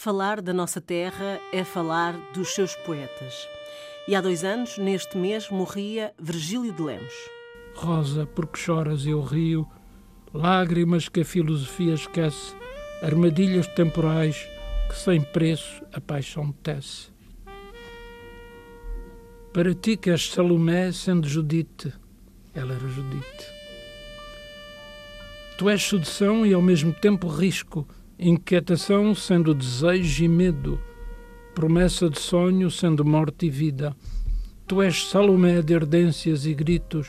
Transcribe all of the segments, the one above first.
Falar da nossa terra é falar dos seus poetas. E há dois anos, neste mês, morria Virgílio de Lemos. Rosa, porque choras eu rio, lágrimas que a filosofia esquece, armadilhas temporais que sem preço a paixão tece. Para ti que és Salomé, sendo Judite, ela era Judite. Tu és sedução e ao mesmo tempo risco, inquietação sendo desejo e medo, promessa de sonho sendo morte e vida. Tu és Salomé de ardências e gritos,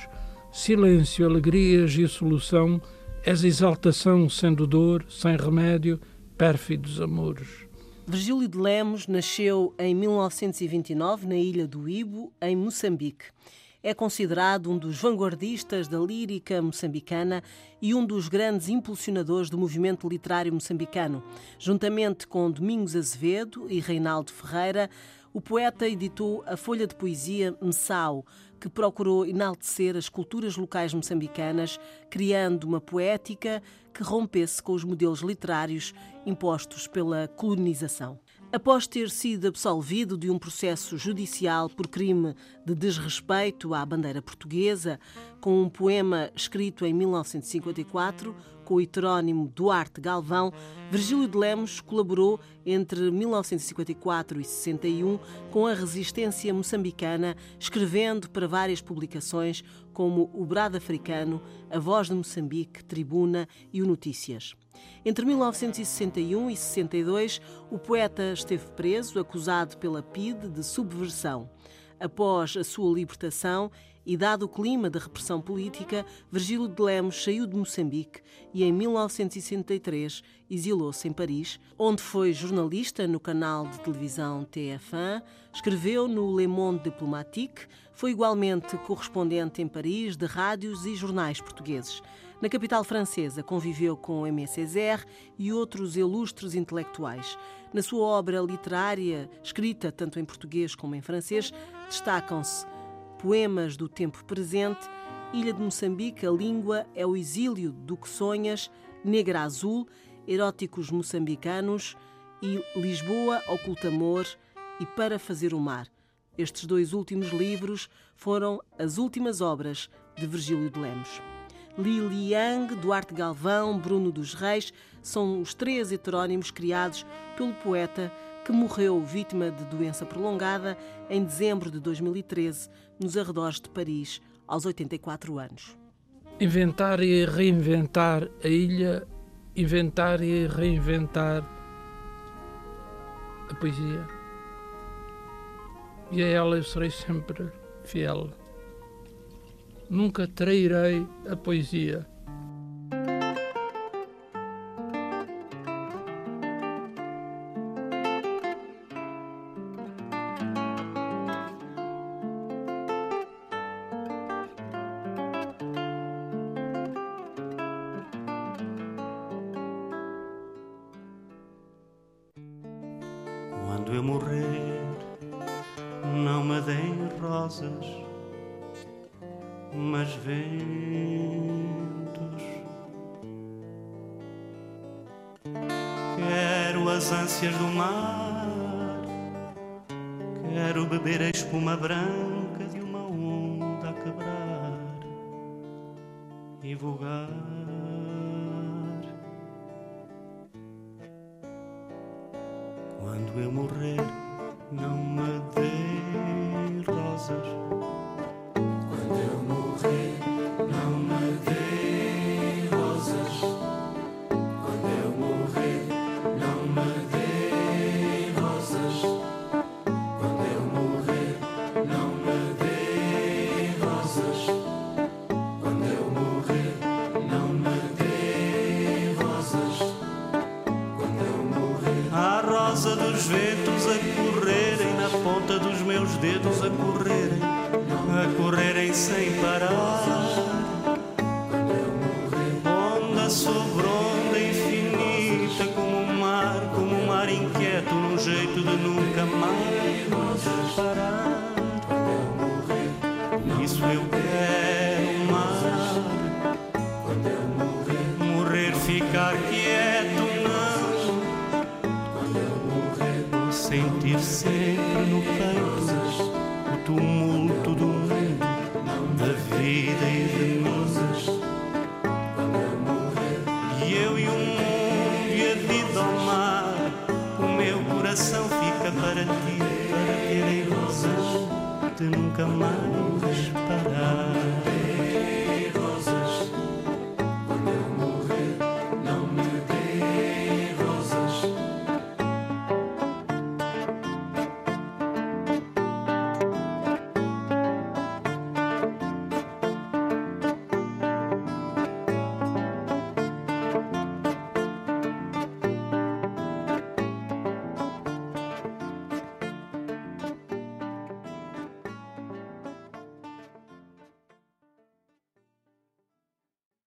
silêncio, alegrias e solução, és exaltação sendo dor, sem remédio, pérfidos amores. Virgílio de Lemos nasceu em 1929 na ilha do Ibo, em Moçambique. É considerado um dos vanguardistas da lírica moçambicana e um dos grandes impulsionadores do movimento literário moçambicano. Juntamente com Domingos Azevedo e Reinaldo Ferreira, o poeta editou a folha de poesia Messau, que procurou enaltecer as culturas locais moçambicanas, criando uma poética que rompesse com os modelos literários impostos pela colonização. Após ter sido absolvido de um processo judicial por crime de desrespeito à bandeira portuguesa, com um poema escrito em 1954, com o heterónimo Duarte Galvão, Virgílio de Lemos colaborou entre 1954 e 61 com a resistência moçambicana, escrevendo para várias publicações como O Brado Africano, A Voz de Moçambique, Tribuna e o Notícias. Entre 1961 e 62, o poeta esteve preso, acusado pela PIDE de subversão. Após a sua libertação e dado o clima da repressão política, Virgílio de Lemos saiu de Moçambique e em 1963 exilou-se em Paris, onde foi jornalista no canal de televisão TF1, escreveu no Le Monde Diplomatique, foi igualmente correspondente em Paris de rádios e jornais portugueses. Na capital francesa, conviveu com Aimé Césaire e outros ilustres intelectuais. Na sua obra literária, escrita tanto em português como em francês, destacam-se Poemas do Tempo Presente, Ilha de Moçambique, a língua é o exílio do que sonhas, Negra Azul, Eróticos Moçambicanos e Lisboa, Oculta Amor e Para Fazer o Mar. Estes dois últimos livros foram as últimas obras de Virgílio de Lemos. Li Yang, Duarte Galvão, Bruno dos Reis são os três heterónimos criados pelo poeta que morreu vítima de doença prolongada em dezembro de 2013, nos arredores de Paris, aos 84 anos. Inventar e reinventar a ilha, inventar e reinventar a poesia. E a ela eu serei sempre fiel. Nunca trairei a poesia. Quando eu morrer, não me deem rosas, mas ventos. Quero as ânsias do mar, quero beber a espuma branca de uma onda a quebrar e vogar. Quando eu morrer, não me dê rosas. Quando eu morrer, dos ventos a correrem na ponta dos meus dedos a correrem, a correrem sem parar. Onda sobre onda infinita, como o mar, como o mar inquieto, num jeito de nunca mais parar. sempre no peito o tumulto do mundo, da vida e de musas. E eu e o mundo e a vida ao mar, o meu coração fica para ti, para terem rosas de nunca mais.